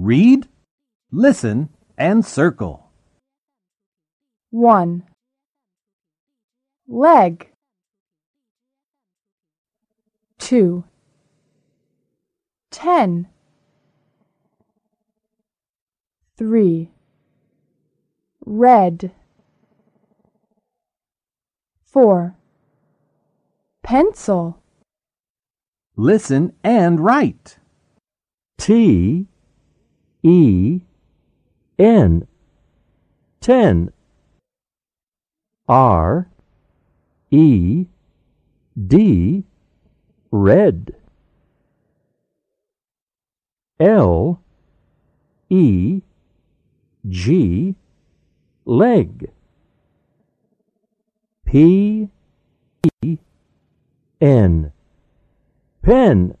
Read, listen, and circle. 1. Leg. 2. Ten. 3. Red. 4. Pencil. Listen and write. T E N. Ten. R. E. D. Red. L. E. G. Leg. P. E. N. Pen